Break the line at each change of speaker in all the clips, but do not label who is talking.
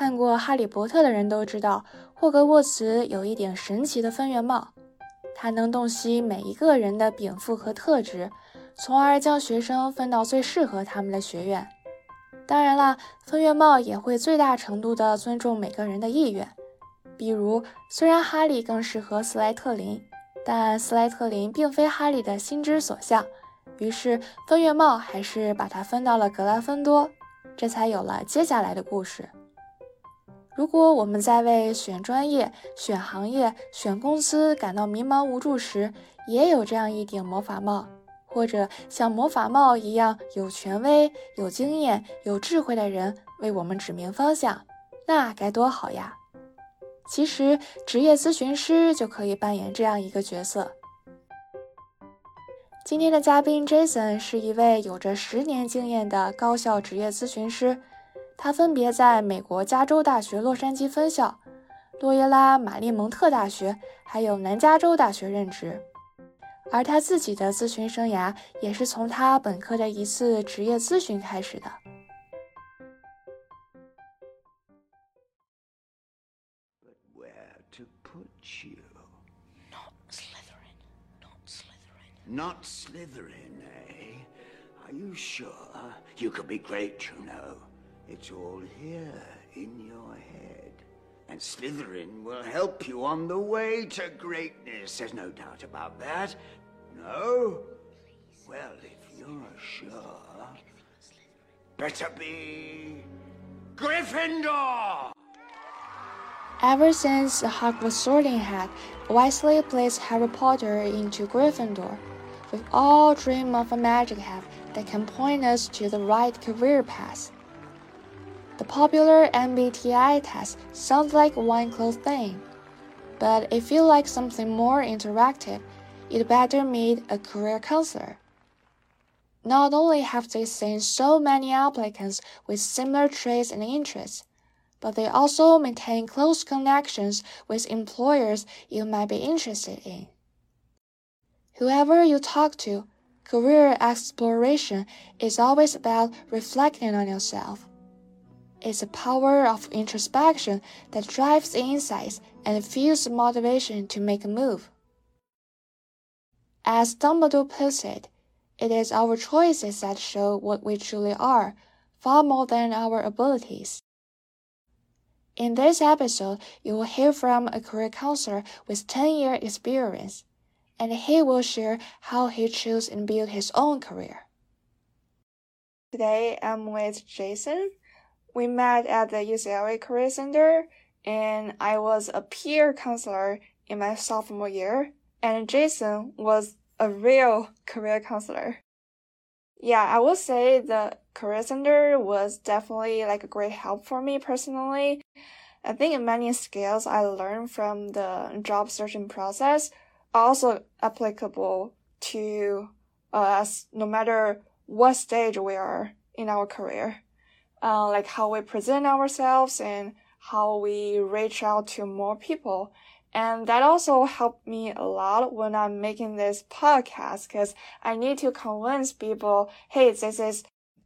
看过《哈利波特》的人都知道，霍格沃茨有一顶神奇的分院帽，它能洞悉每一个人的禀赋和特质，从而将学生分到最适合他们的学院。当然了，分院帽也会最大程度地尊重每个人的意愿。比如，虽然哈利更适合斯莱特林，但斯莱特林并非哈利的心之所向，于是分院帽还是把他分到了格兰芬多，这才有了接下来的故事。如果我们在为选专业、选行业、选公司感到迷茫无助时，也有这样一顶魔法帽，或者像魔法帽一样有权威、有经验、有智慧的人为我们指明方向，那该多好呀！其实，职业咨询师就可以扮演这样一个角色。今天的嘉宾 Jason 是一位有着十年经验的高校职业咨询师。他分别在美国加州大学洛杉矶分校、洛耶拉玛丽蒙特大学，还有南加州大学任职。而他自己的咨询生涯也是从他本科的一次职业咨询开始的。
Not Slytherin, eh? Are you sure? You could be great, you know. It's all here in your head. And Slytherin will help you on the way to greatness. There's no doubt about that. No? Well, if you're sure, better be Gryffindor!
Ever since the Hogwarts Sorting Hat wisely placed Harry Potter into Gryffindor, we've all dream of a magic hat that can point us to the right career path. The popular MBTI test sounds like one close thing, but if you like something more interactive, you'd better meet a career counselor. Not only have they seen so many applicants with similar traits and interests, but they also maintain close connections with employers you might be interested in. Whoever you talk to, career exploration is always about reflecting on yourself. It's the power of introspection that drives insights and fuels motivation to make a move. As Dumbledore puts it, it is our choices that show what we truly are, far more than our abilities. In this episode, you will hear from a career counselor with 10 year experience, and he will share how he chose and built his own career. Today, I'm with Jason we met at the UCLA Career Center, and I was a peer counselor in my sophomore year, and Jason was a real career counselor. Yeah, I would say the career center was definitely like a great help for me personally. I think many skills I learned from the job searching process also applicable to us no matter what stage we are in our career uh, like how we present ourselves and how we reach out to more people. And that also helped me a lot when I'm making this podcast because I need to convince people, hey, this is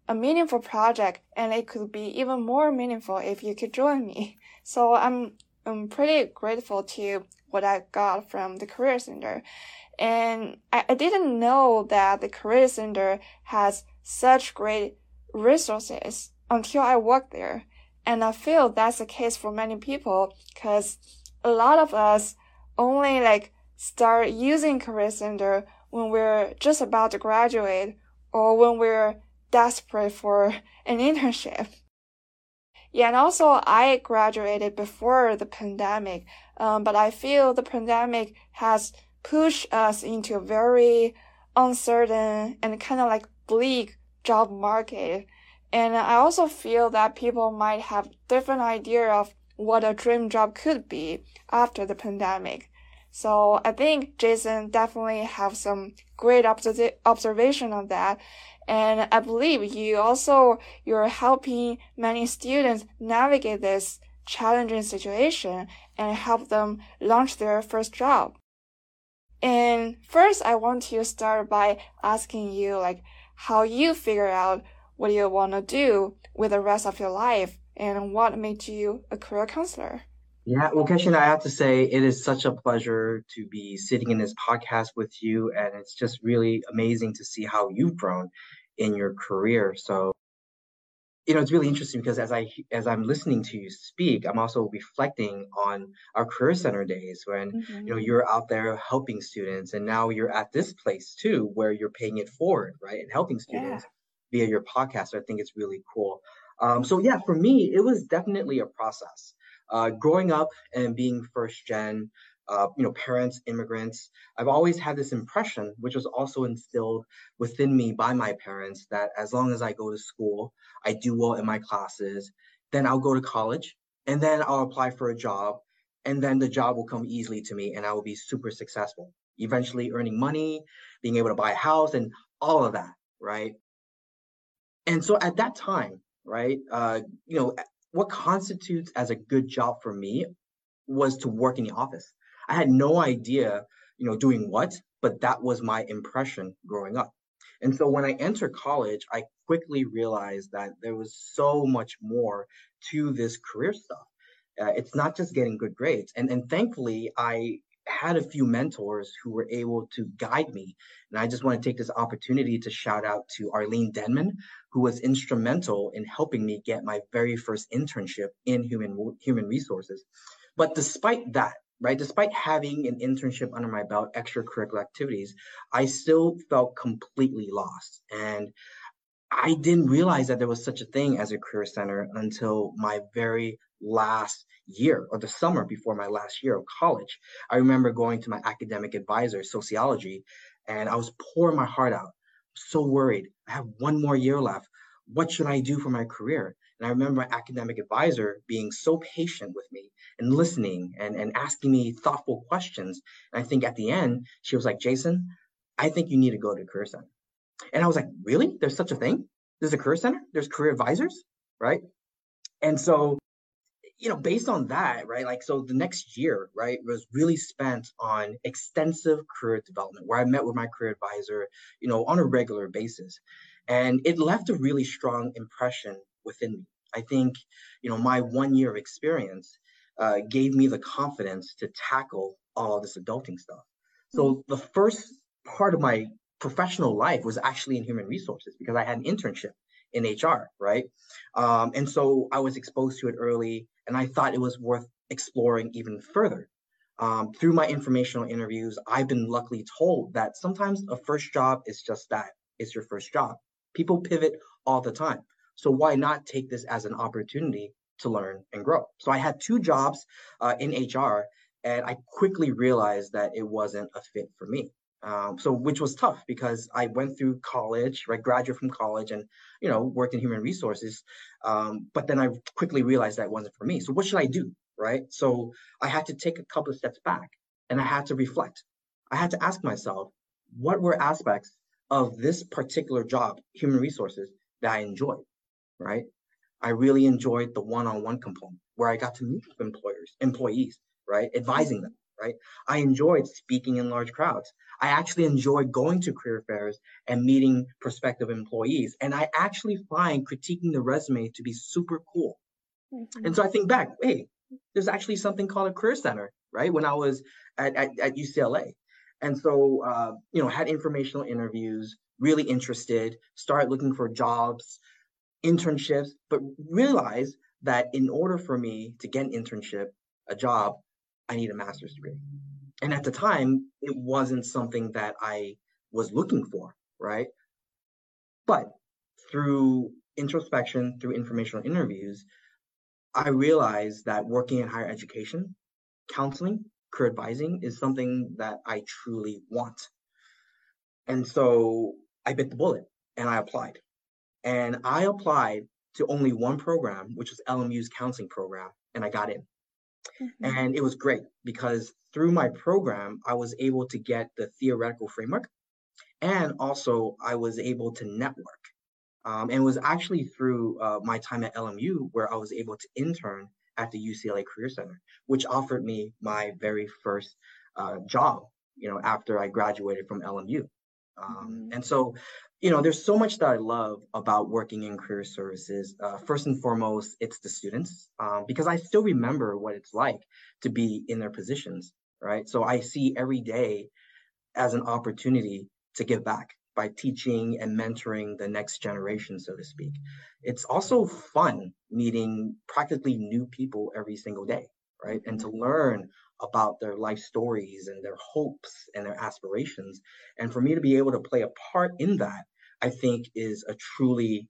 a meaningful project and it could be even more meaningful if you could join me. So I'm, I'm pretty grateful to what I got from the Career Center. And I, I didn't know that the Career Center has such great resources until I work there. And I feel that's the case for many people because a lot of us only like start using Career Center when we're just about to graduate or when we're desperate for an internship. Yeah, and also I graduated before the pandemic, um, but I feel the pandemic has pushed us into a very uncertain and kind of like bleak job market. And I also feel that people might have different idea of what a dream job could be after the pandemic. So I think Jason definitely have some great observation on that. And I believe you also, you're helping many students navigate this challenging situation and help them launch their first job. And first, I want to start by asking you like how you figure out what do you want to do with the rest of your life and what made you a career counselor?
Yeah, well, Keshin, I have to say it is such a pleasure to be sitting in this podcast with you, and it's just really amazing to see how you've grown in your career. So, you know, it's really interesting because as I as I'm listening to you speak, I'm also reflecting on our career center days when mm-hmm. you know you're out there helping students, and now you're at this place too where you're paying it forward, right, and helping students yeah. Via your podcast. So I think it's really cool. Um, so yeah, for me, it was definitely a process. Uh, growing up and being first gen, uh, you know, parents, immigrants, I've always had this impression, which was also instilled within me by my parents, that as long as I go to school, I do well in my classes, then I'll go to college, and then I'll apply for a job, and then the job will come easily to me, and I will be super successful, eventually earning money, being able to buy a house, and all of that, right? And so at that time, right, uh, you know, what constitutes as a good job for me was to work in the office. I had no idea, you know, doing what, but that was my impression growing up. And so when I entered college, I quickly realized that there was so much more to this career stuff. Uh, it's not just getting good grades. And, and thankfully, I had a few mentors who were able to guide me. And I just want to take this opportunity to shout out to Arlene Denman, who was instrumental in helping me get my very first internship in human human resources. But despite that, right, despite having an internship under my belt, extracurricular activities, I still felt completely lost. And I didn't realize that there was such a thing as a career center until my very last year or the summer before my last year of college. I remember going to my academic advisor, sociology, and I was pouring my heart out. So worried. I have one more year left. What should I do for my career? And I remember my academic advisor being so patient with me and listening and, and asking me thoughtful questions. And I think at the end, she was like, Jason, I think you need to go to Career Center. And I was like, really? There's such a thing? There's a career center? There's career advisors, right? And so you know, based on that, right, like, so the next year, right, was really spent on extensive career development where I met with my career advisor, you know, on a regular basis. And it left a really strong impression within me. I think, you know, my one year of experience uh, gave me the confidence to tackle all of this adulting stuff. So mm-hmm. the first part of my professional life was actually in human resources because I had an internship in HR, right? Um, and so I was exposed to it early and I thought it was worth exploring even further. Um, through my informational interviews, I've been luckily told that sometimes a first job is just that it's your first job. People pivot all the time. So why not take this as an opportunity to learn and grow? So I had two jobs uh, in HR, and I quickly realized that it wasn't a fit for me. Um, so which was tough because I went through college, right, graduate from college, and you know worked in human resources. Um, but then I quickly realized that wasn't for me. So what should I do, right? So I had to take a couple of steps back, and I had to reflect. I had to ask myself, what were aspects of this particular job, human resources, that I enjoyed, right? I really enjoyed the one-on-one component where I got to meet with employers, employees, right, advising them right? I enjoyed speaking in large crowds. I actually enjoyed going to career fairs and meeting prospective employees. And I actually find critiquing the resume to be super cool. Mm-hmm. And so I think back, hey, there's actually something called a career center, right? When I was at, at, at UCLA. And so, uh, you know, had informational interviews, really interested, started looking for jobs, internships, but realized that in order for me to get an internship, a job, I need a master's degree. And at the time, it wasn't something that I was looking for, right? But through introspection, through informational interviews, I realized that working in higher education, counseling, career advising is something that I truly want. And so I bit the bullet and I applied. And I applied to only one program, which was LMU's counseling program, and I got in. Mm-hmm. And it was great because through my program, I was able to get the theoretical framework and also I was able to network. Um, and it was actually through uh, my time at LMU where I was able to intern at the UCLA Career Center, which offered me my very first uh, job, you know, after I graduated from LMU. Um, mm-hmm. And so, you know, there's so much that I love about working in career services. Uh, first and foremost, it's the students, um, because I still remember what it's like to be in their positions, right? So I see every day as an opportunity to give back by teaching and mentoring the next generation, so to speak. It's also fun meeting practically new people every single day, right? And to learn about their life stories and their hopes and their aspirations. And for me to be able to play a part in that, I think is a truly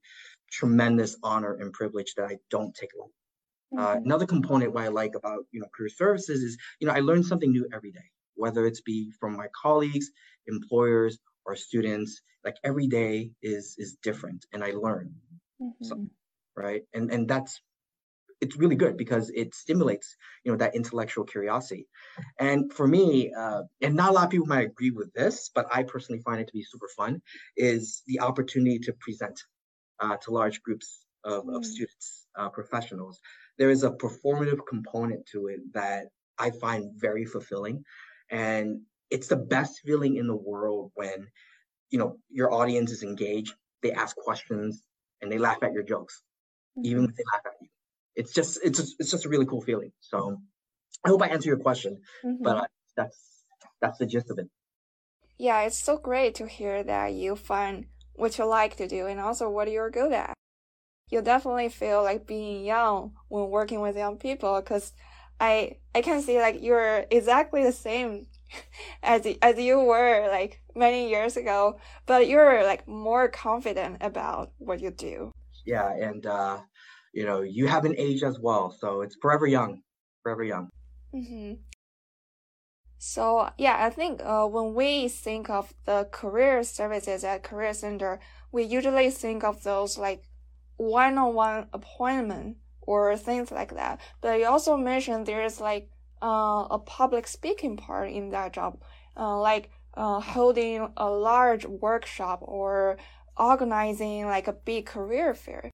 tremendous honor and privilege that I don't take lightly. Uh, mm-hmm. another component what I like about you know career services is you know I learn something new every day, whether it's be from my colleagues, employers, or students. Like every day is is different, and I learn. Mm-hmm. So, right, and and that's it's really good because it stimulates you know that intellectual curiosity and for me uh, and not a lot of people might agree with this but i personally find it to be super fun is the opportunity to present uh, to large groups of, mm. of students uh, professionals there is a performative component to it that i find very fulfilling and it's the best feeling in the world when you know your audience is engaged they ask questions and they laugh at your jokes mm-hmm. even if they laugh at you it's just it's just, it's just a really cool feeling. So I hope I answer your question, mm-hmm. but uh, that's that's the gist of it.
Yeah, it's so great to hear that you find what you like to do and also what you're good at. You definitely feel like being young when working with young people because I I can see like you're exactly the same as as you were like many years ago, but you're like more confident about what you do.
Yeah, and uh, you know, you haven't aged as well. So it's forever young, forever young.
Mm-hmm. So yeah, I think uh, when we think of the career services at Career Center, we usually think of those like one-on-one appointment or things like that. But you also mentioned there's like uh, a public speaking part in that job, uh, like uh, holding a large workshop or organizing like a big career fair.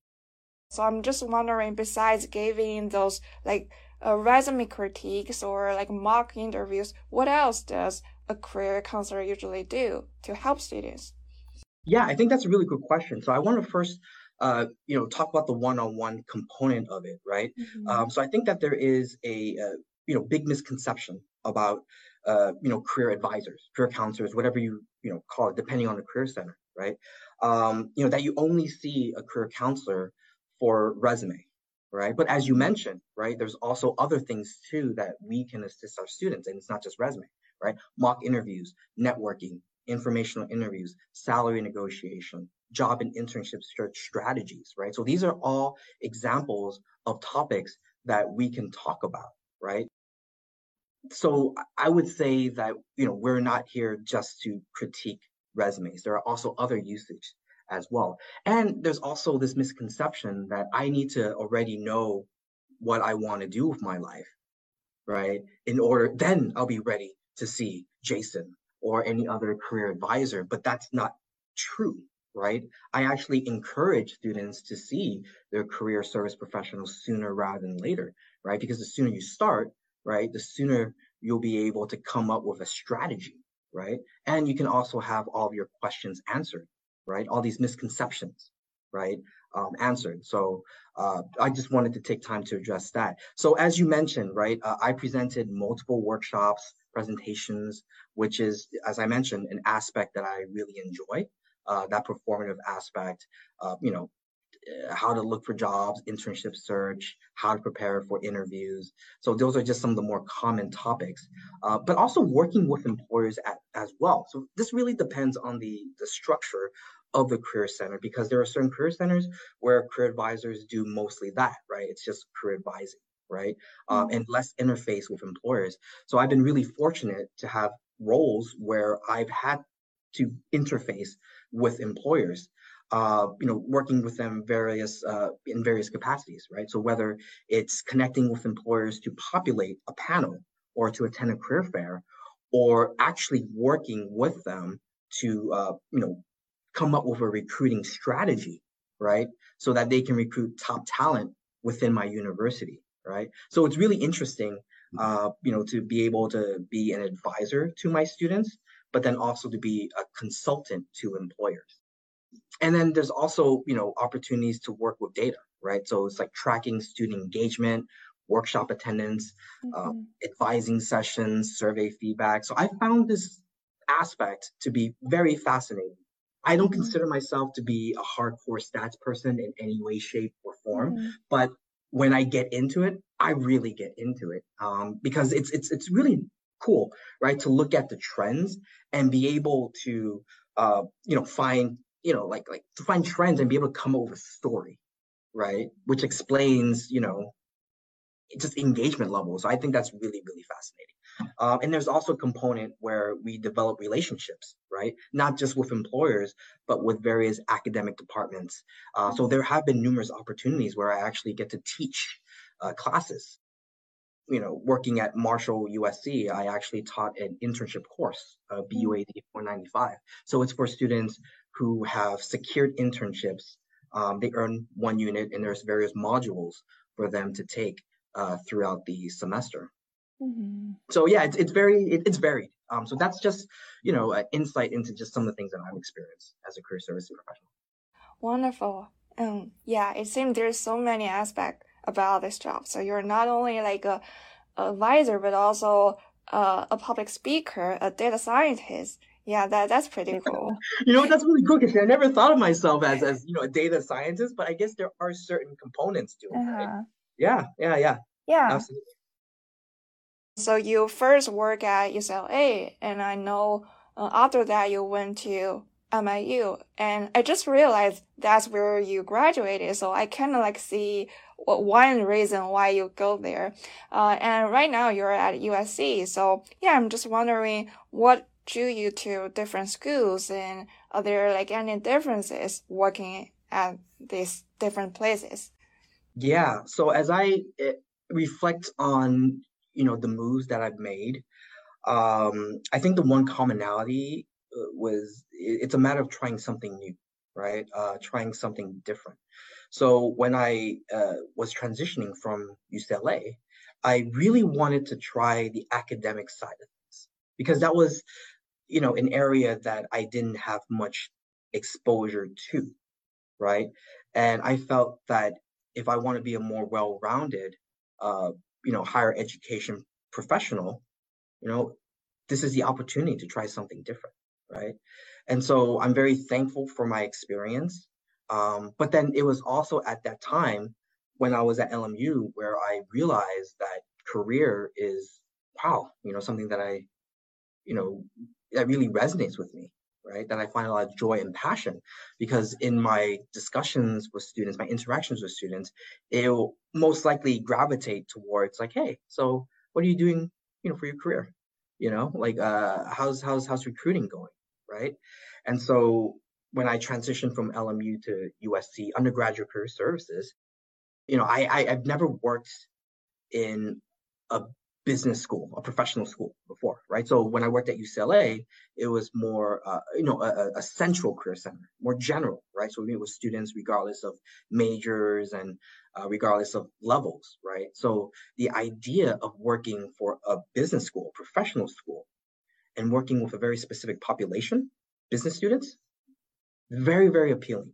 So I'm just wondering, besides giving those like uh, resume critiques or like mock interviews, what else does a career counselor usually do to help students?
Yeah, I think that's a really good question. So I want to first, uh, you know, talk about the one-on-one component of it, right? Mm-hmm. Um, so I think that there is a, uh, you know, big misconception about, uh, you know, career advisors, career counselors, whatever you, you know, call it, depending on the career center, right? Um, you know, that you only see a career counselor for resume, right? But as you mentioned, right, there's also other things too that we can assist our students, and it's not just resume, right? Mock interviews, networking, informational interviews, salary negotiation, job and internship search strategies, right? So these are all examples of topics that we can talk about, right? So I would say that, you know, we're not here just to critique resumes. There are also other usage as well. And there's also this misconception that I need to already know what I want to do with my life, right? In order, then I'll be ready to see Jason or any other career advisor. But that's not true, right? I actually encourage students to see their career service professionals sooner rather than later, right? Because the sooner you start, right, the sooner you'll be able to come up with a strategy, right? And you can also have all of your questions answered right? All these misconceptions, right? Um, answered. So uh, I just wanted to take time to address that. So as you mentioned, right, uh, I presented multiple workshops, presentations, which is, as I mentioned, an aspect that I really enjoy. Uh, that performative aspect, you know, uh, how to look for jobs, internship search, how to prepare for interviews. So those are just some of the more common topics, uh, but also working with employers at, as well. So this really depends on the, the structure of the career center because there are certain career centers where career advisors do mostly that, right? It's just career advising, right? Um, mm-hmm. and less interface with employers. So I've been really fortunate to have roles where I've had to interface with employers uh, you know, working with them various uh, in various capacities, right? So whether it's connecting with employers to populate a panel or to attend a career fair, or actually working with them to, uh, you know, come up with a recruiting strategy, right? So that they can recruit top talent within my university, right? So it's really interesting, uh, you know, to be able to be an advisor to my students, but then also to be a consultant to employers. And then there's also, you know, opportunities to work with data, right? So it's like tracking student engagement, workshop attendance, uh, mm-hmm. advising sessions, survey feedback. So I found this aspect to be very fascinating. I don't mm-hmm. consider myself to be a hardcore stats person in any way, shape, or form, mm-hmm. but when I get into it, I really get into it um, because it's it's it's really cool, right? To look at the trends and be able to uh, you know find you know like like to find trends and be able to come up with a story, right? Which explains you know just engagement levels. So I think that's really really fascinating. Um, and there's also a component where we develop relationships, right? Not just with employers, but with various academic departments. Uh, so there have been numerous opportunities where I actually get to teach uh, classes. You know, working at Marshall USC, I actually taught an internship course, uh, BUAD 495. So it's for students who have secured internships. Um, they earn one unit, and there's various modules for them to take uh, throughout the semester. Mm-hmm. So yeah, it's it's very it, it's varied. Um, so that's just you know an insight into just some of the things that I've experienced as a career services professional.
Wonderful. Um, yeah, it seems there's so many aspects about this job. So you're not only like a, a advisor, but also uh, a public speaker, a data scientist. Yeah, that that's pretty cool.
you know, that's really cool because I never thought of myself as as you know a data scientist, but I guess there are certain components to it. Uh-huh. Right? Yeah, yeah, yeah.
Yeah. Absolutely. So you first work at UCLA, and I know uh, after that you went to LMU, and I just realized that's where you graduated. So I kind of like see one reason why you go there. Uh, and right now you're at USC. So yeah, I'm just wondering what drew you to different schools, and are there like any differences working at these different places?
Yeah. So as I eh, reflect on you know the moves that I've made. Um, I think the one commonality uh, was it's a matter of trying something new, right? Uh, trying something different. So when I uh, was transitioning from UCLA, I really wanted to try the academic side of things because that was, you know, an area that I didn't have much exposure to, right? And I felt that if I want to be a more well-rounded uh, you know higher education professional you know this is the opportunity to try something different right? And so i'm very thankful for my experience um, but then it was also at that time when i was at lmu where i realized that career is wow you know something that i you know that really resonates with me right? That I find a lot of joy and passion because in my discussions with students, my interactions with students, it will most likely gravitate towards like, hey, so what are you doing, you know, for your career? You know, like uh, how's how's how's recruiting going, right? And so when I transitioned from LMU to USC undergraduate career services, you know, I, I I've never worked in a business school, a professional school before, right? So when I worked at UCLA, it was more, uh, you know, a, a, central career center, more general, right? So we meet with students regardless of majors and uh, regardless of levels, right? So the idea of working for a business school, professional school, and working with a very specific population, business students, very, very appealing.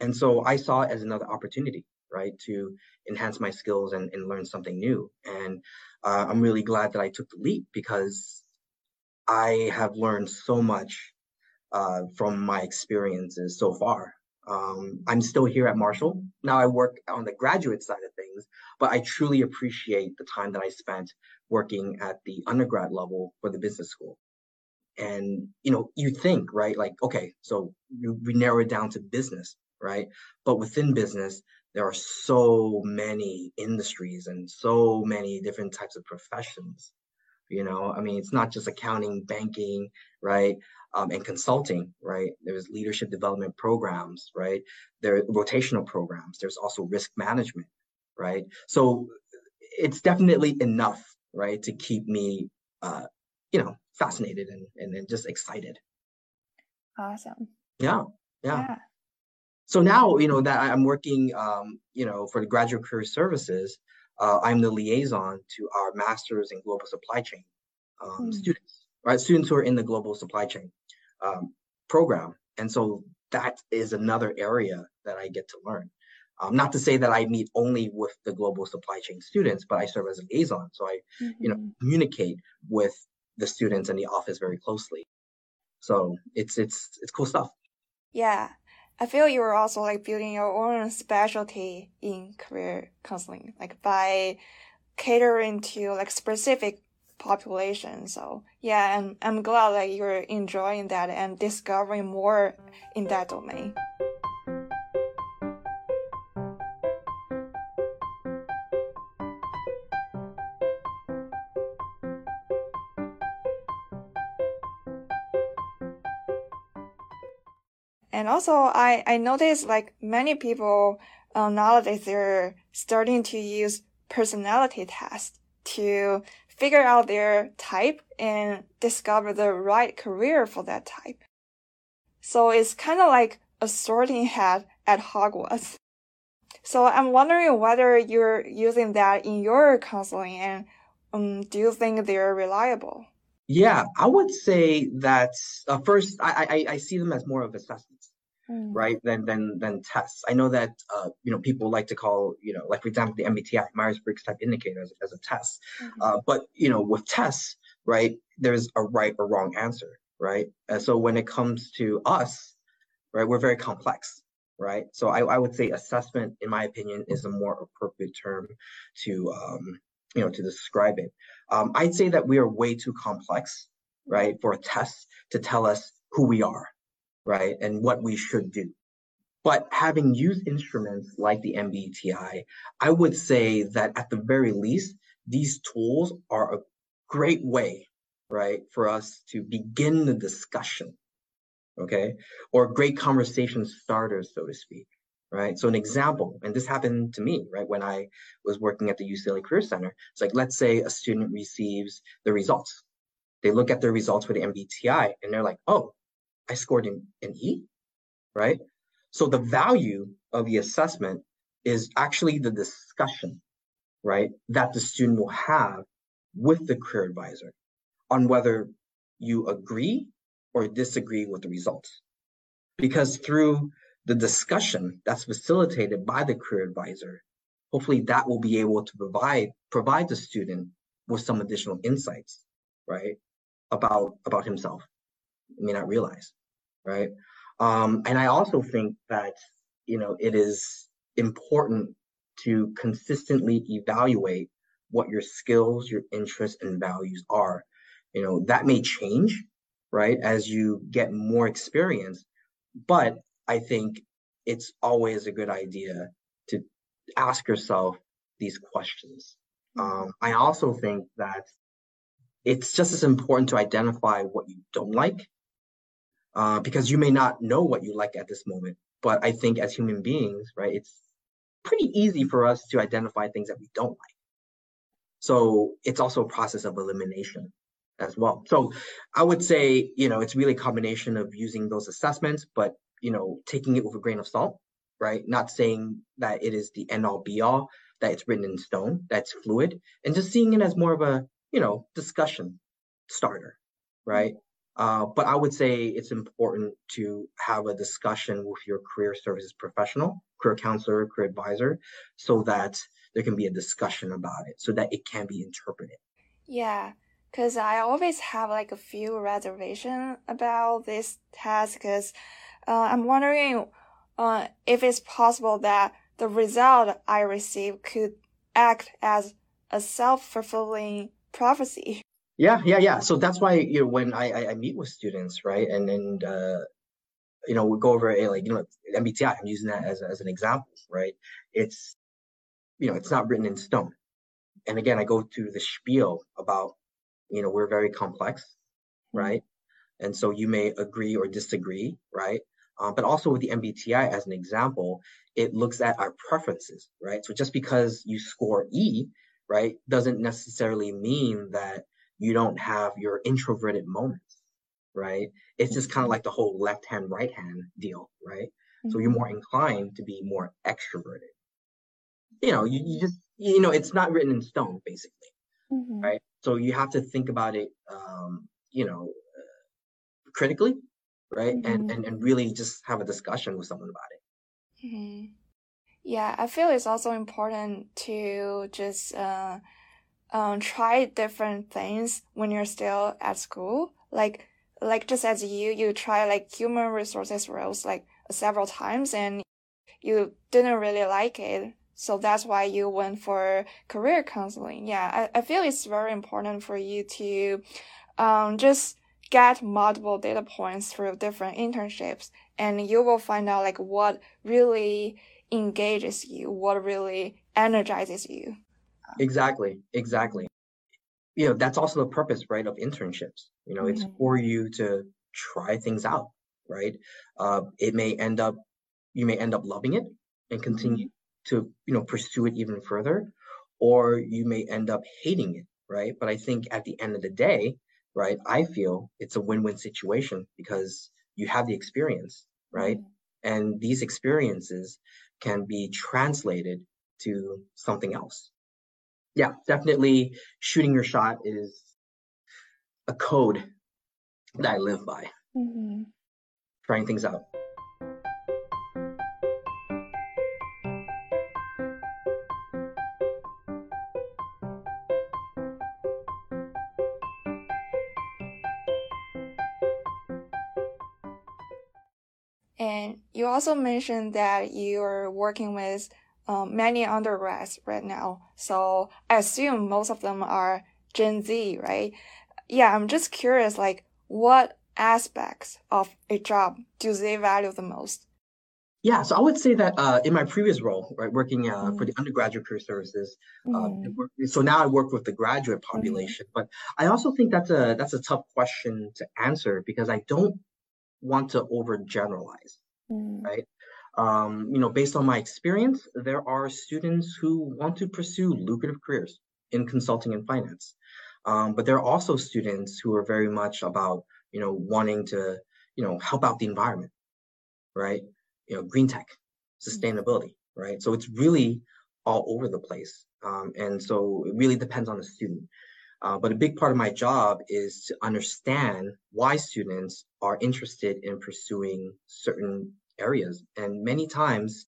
And so I saw it as another opportunity right? To enhance my skills and, and learn something new. And uh, I'm really glad that I took the leap because I have learned so much uh, from my experiences so far. Um, I'm still here at Marshall. Now I work on the graduate side of things, but I truly appreciate the time that I spent working at the undergrad level for the business school. And you know, you think, right? Like, okay, so we narrow it down to business, right? But within business, there are so many industries and so many different types of professions you know? I mean it's not just accounting banking right? Um, and consulting right? There's leadership development programs right? There are rotational programs. There's also risk management right? So it's definitely enough right to keep me uh, you know fascinated and, and, and just excited.
Awesome.
Yeah yeah, yeah so now you know that i'm working um, you know for the graduate career services uh, i'm the liaison to our masters in global supply chain um, mm. students right? Students who are in the global supply chain um, program. And so that is another area that I get to learn. Um, not to say that I meet only with the global supply chain students, but I serve as a liaison. So I, mm-hmm. you know, mm-hmm. communicate with the students in the office very closely. So it's it's it's cool stuff.
Yeah. I feel you're also like building your own specialty in career counseling, like by catering to like specific population. So yeah, and I'm glad that you're enjoying that and discovering more in that domain. And also, I, I noticed like many people uh, nowadays they're starting to use personality tests to figure out their type and discover the right career for that type. So it's kind of like a sorting hat at Hogwarts. So I'm wondering whether you're using that in your counseling and um, do you think they're reliable?
Yeah, I would say that uh, first, I, I, I see them as more of assessments, mm. right? Than than than tests. I know that uh, you know people like to call you know like for example the MBTI Myers Briggs type indicator as, as a test, mm-hmm. uh, but you know with tests, right? There's a right or wrong answer, right? And so when it comes to us, right, we're very complex, right? So I, I would say assessment, in my opinion, is a more appropriate term to um, you know to describe it. Um, I'd say that we are way too complex, right, for a test to tell us who we are, right, and what we should do. But having used instruments like the MBTI, I would say that at the very least, these tools are a great way, right, for us to begin the discussion, okay, or great conversation starters, so to speak right? So an example, and this happened to me, right, when I was working at the UCLA Career Center. It's like, let's say a student receives the results. They look at their results for the MBTI and they're like, oh, I scored an, an E, right? So the value of the assessment is actually the discussion, right, that the student will have with the career advisor on whether you agree or disagree with the results. Because through the discussion that's facilitated by the career advisor, hopefully that will be able to provide provide the student with some additional insights, right, about about himself. May not realize, right? Um, and I also think that you know it is important to consistently evaluate what your skills, your interests, and values are. You know that may change, right, as you get more experience, but I think it's always a good idea to ask yourself these questions. Mm-hmm. Um, I also think that it's just as important to identify what you don't like, uh, because you may not know what you like at this moment. But I think as human beings, right, it's pretty easy for us to identify things that we don't like. So it's also a process of elimination as well. So I would say, you know, it's really a combination of using those assessments, but you know, taking it with a grain of salt, right? Not saying that it is the end all be all, that it's written in stone, that's fluid, and just seeing it as more of a, you know, discussion starter, right? Uh, but I would say it's important to have a discussion with your career services professional, career counselor, career advisor, so that there can be a discussion about it, so that it can be interpreted.
Yeah, because I always have like a few reservation about this test, because uh, I'm wondering uh, if it's possible that the result I receive could act as a self-fulfilling prophecy.
Yeah, yeah, yeah. So that's why you know when I I, I meet with students, right, and and uh, you know we go over a like you know MBTI. I'm using that as as an example, right? It's you know it's not written in stone, and again I go through the spiel about you know we're very complex, mm-hmm. right? And so you may agree or disagree, right? Um, but also with the MBTI as an example, it looks at our preferences, right? So just because you score E, right, doesn't necessarily mean that you don't have your introverted moments, right? It's just kind of like the whole left hand, right hand deal, right? Mm-hmm. So you're mm-hmm. more inclined to be more extroverted. You know, you, you just, you know, it's not written in stone, basically, mm-hmm. right? So you have to think about it um, you know, critically, right?
Mm-hmm.
And, and and really just have a discussion with someone about it.
Mm-hmm. Yeah, I feel it's also important to just uh, um, try different things when you're still at school. Like like just as you, you try like human resources roles like several times and you didn't really like it. So that's why you went for career counseling. Yeah, I, I feel it's very important for you to um, just get multiple data points through different internships and you will find out like what really engages you, what really energizes you.
Exactly, exactly. You know, that's also the purpose, right, of internships. You know, it's for you to try things out, right? Uh, it may end up, you may end up loving it and continue to, you know, pursue it even further, or you may end up hating it, right? But I think at the end of the day, right, I feel it's a win-win situation because you have the experience, right? And these experiences can be translated to something else. Yeah, definitely shooting your shot is a code that I live by,
Mm-hmm.
trying things out.
And you also mentioned that you are working with um, many undergrads right now. So I assume most of them are Gen Z, right? Yeah, I'm just curious, like, what aspects of a job do they value the most?
Yeah, so I would say that uh, in my previous role, right, working uh, for the undergraduate career services, uh,
Mm,
work- so now I work with the graduate population. But I also think that's a that's a tough question to answer because I don't want to overgeneralize.
mm,
right? Um, you know, based on my experience, there are students who want to pursue lucrative careers in consulting and finance. Um, but there are also students who are very much about, you know, wanting to, you know, help out the environment, right? You know, green tech, sustainability, right? So it's really all over the place. Um, and so it really depends on the student. Uh, but a big part of my job is to understand why students are interested in pursuing certain areas. And many times,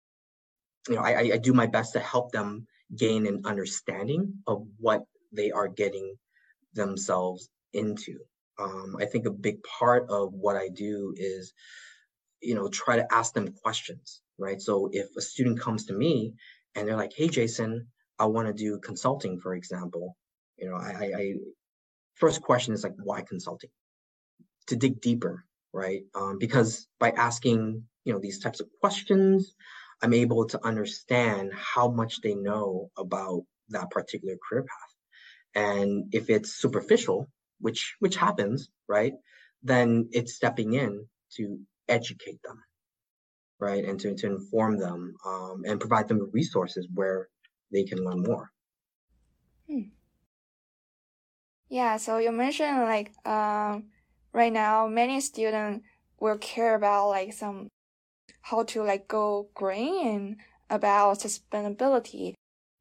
you know, I, I- do my best to help them gain an understanding of what they are getting themselves into. Um, I think a big part of what I do is, you know, try to ask them questions, right? So if a student comes to me and they're like, "Hey, Jason, I want to do consulting, for example," you know, I, I, I first question is like, why consulting? To dig deeper, right? Um, because by asking, you know, these types of questions, I'm able to understand how much they know about that particular career path. And if it's superficial, which which happens, right? Then it's stepping in to educate them, right? And to, to inform them um, and provide them with resources where they can learn more.
Yeah, so you mentioned like um right now many students will care about like some how to like go green about sustainability.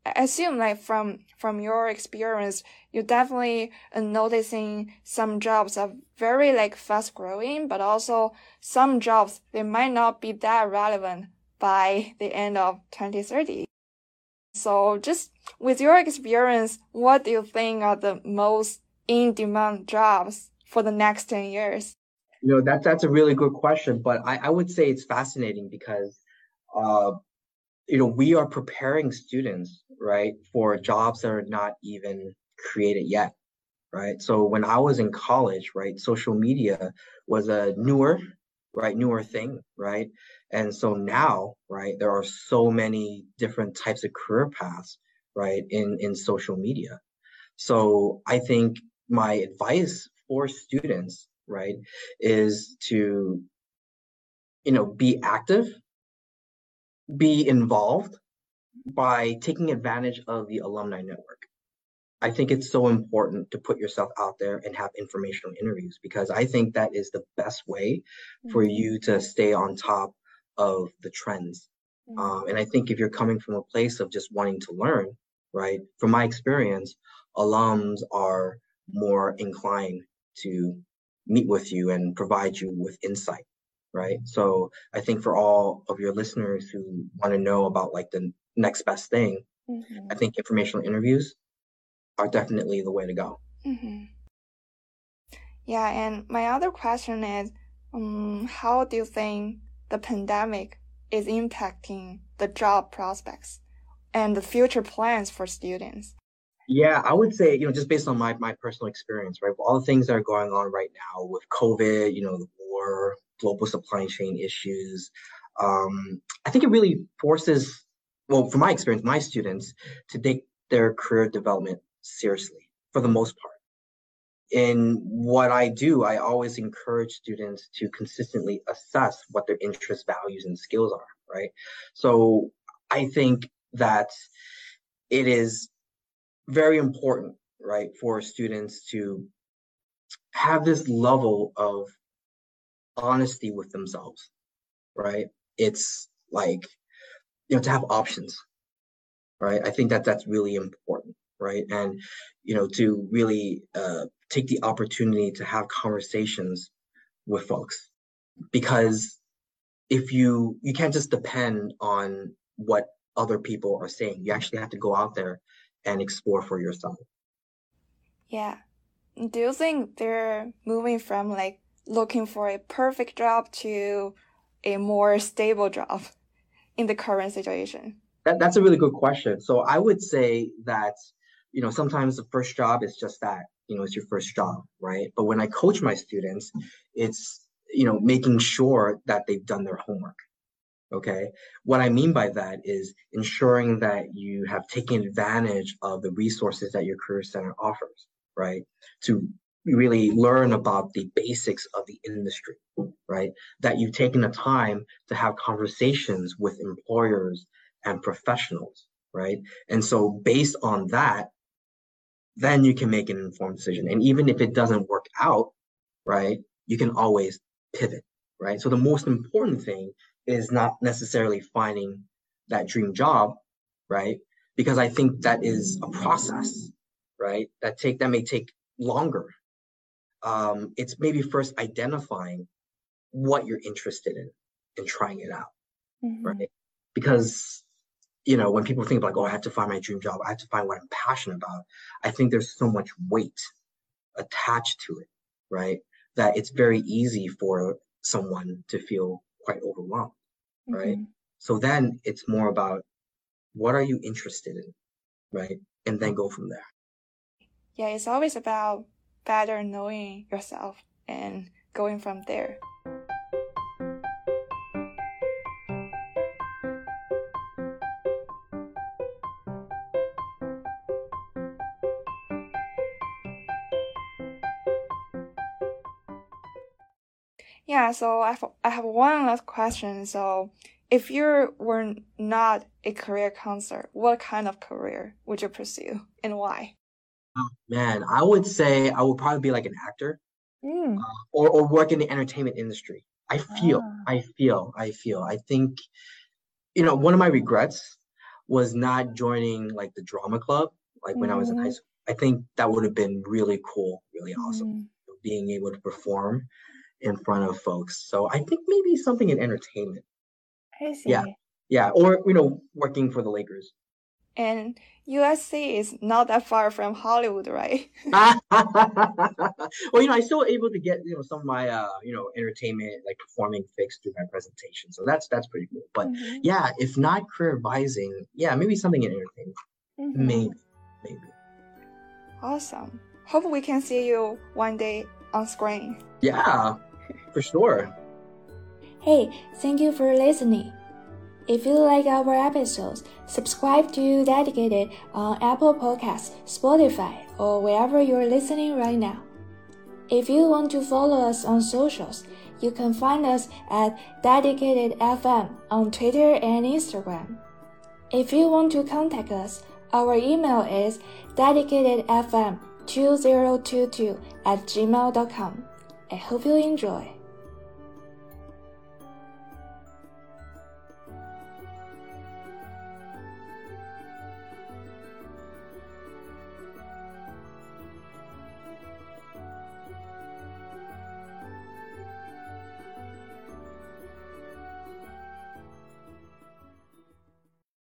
I assume like from from your experience, you're definitely uh, noticing some jobs are very like fast growing, but also some jobs they might not be that relevant by the end of 2030. So just with your experience, what do you think are the most in-demand jobs for the next 10 years?
You know, that that's a really good question, but I, I would say it's fascinating because uh, you know, we are preparing students, right, for jobs that are not even created yet, right? So when I was in college, right, social media was a newer, right, newer thing, right? And so now, right, there are so many different types of career paths, right, in in social media. So I think my advice for students, right, is to, you know, be active, be involved by taking advantage of the alumni network. I think it's so important to put yourself out there and have informational interviews because I think that is the best way for you to stay on top of the trends. Um, and I think if you're coming from a place of just wanting to learn, right, from my experience, alums are more inclined to meet with you and provide you with insight, right? So I think for all of your listeners who want to know about like the next best thing, mm-hmm. I think informational interviews are definitely the way to go.
Mm-hmm. Yeah, and my other question is, um, how do you think the pandemic is impacting the job prospects and the future plans for students?
Yeah, I would say, you know, just based on my, my personal experience, right? All the things that are going on right now with COVID, you know, the war, global supply chain issues, um, I think it really forces, well, from my experience, my students to take their career development seriously for the most part. In what I do, I always encourage students to consistently assess what their interests, values, and skills are, right? So I think that it is very important, right, for students to have this level of honesty with themselves, right? It's like, you know, to have options, right? I think that that's really important, right? And, you know, to really uh, take the opportunity to have conversations with folks because if you you can't just depend on what other people are saying you actually have to go out there and explore for yourself.
Yeah. Do you think they're moving from like looking for a perfect job to a more stable job in the current situation?
That, that's a really good question. So I would say that, you know, sometimes the first job is just that, you know, it's your first job, right? But when I coach my students, it's, you know, making sure that they've done their homework Okay. What I mean by that is ensuring that you have taken advantage of the resources that your career center offers, right? To really learn about the basics of the industry, right? That you've taken the time to have conversations with employers and professionals, right? And so based on that, then you can make an informed decision. And even if it doesn't work out, right, you can always pivot, right? So the most important thing is not necessarily finding that dream job, right? Because I think that is a process, right? That take that may take longer. Um, it's maybe first identifying what you're interested in and trying it out, mm-hmm. right? Because you know when people think like, oh, I have to find my dream job, I have to find what I'm passionate about. I think there's so much weight attached to it, right? That it's very easy for someone to feel quite overwhelmed, right? Mm-hmm. So then it's more about what are you interested in, right? And then go from there.
Yeah, it's always about better knowing yourself and going from there. Yeah, so I have, I have one last question. So, if you were not a career counselor, what kind of career would you pursue and why?
Oh, man, I would say I would probably be like an actor mm. uh, or, or work in the entertainment industry. I feel, ah. I feel, I feel. I think, you know, one of my regrets was not joining like the drama club, like when mm. I was in high mm-hmm. school. I think that would have been really cool, really awesome, mm. being able to perform in front of folks. So I think maybe something in entertainment.
I see.
Yeah. Yeah. Or, you know, working for the Lakers.
And USC is not that far from Hollywood, right?
well, you know, I still able to get, you know, some of my uh, you know, entertainment like performing fixed through my presentation. So that's that's pretty cool. But mm-hmm. yeah, if not career advising, yeah, maybe something in entertainment. Mm-hmm. Maybe. Maybe.
Awesome. Hope we can see you one day on screen.
Yeah, for sure.
Hey, thank you for listening. If you like our episodes, subscribe to Dedicated on Apple Podcasts, Spotify, or wherever you're listening right now. If you want to follow us on socials, you can find us at Dedicated FM on Twitter and Instagram. If you want to contact us, our email is dedicatedfm2022 at gmail.com. I hope you enjoy.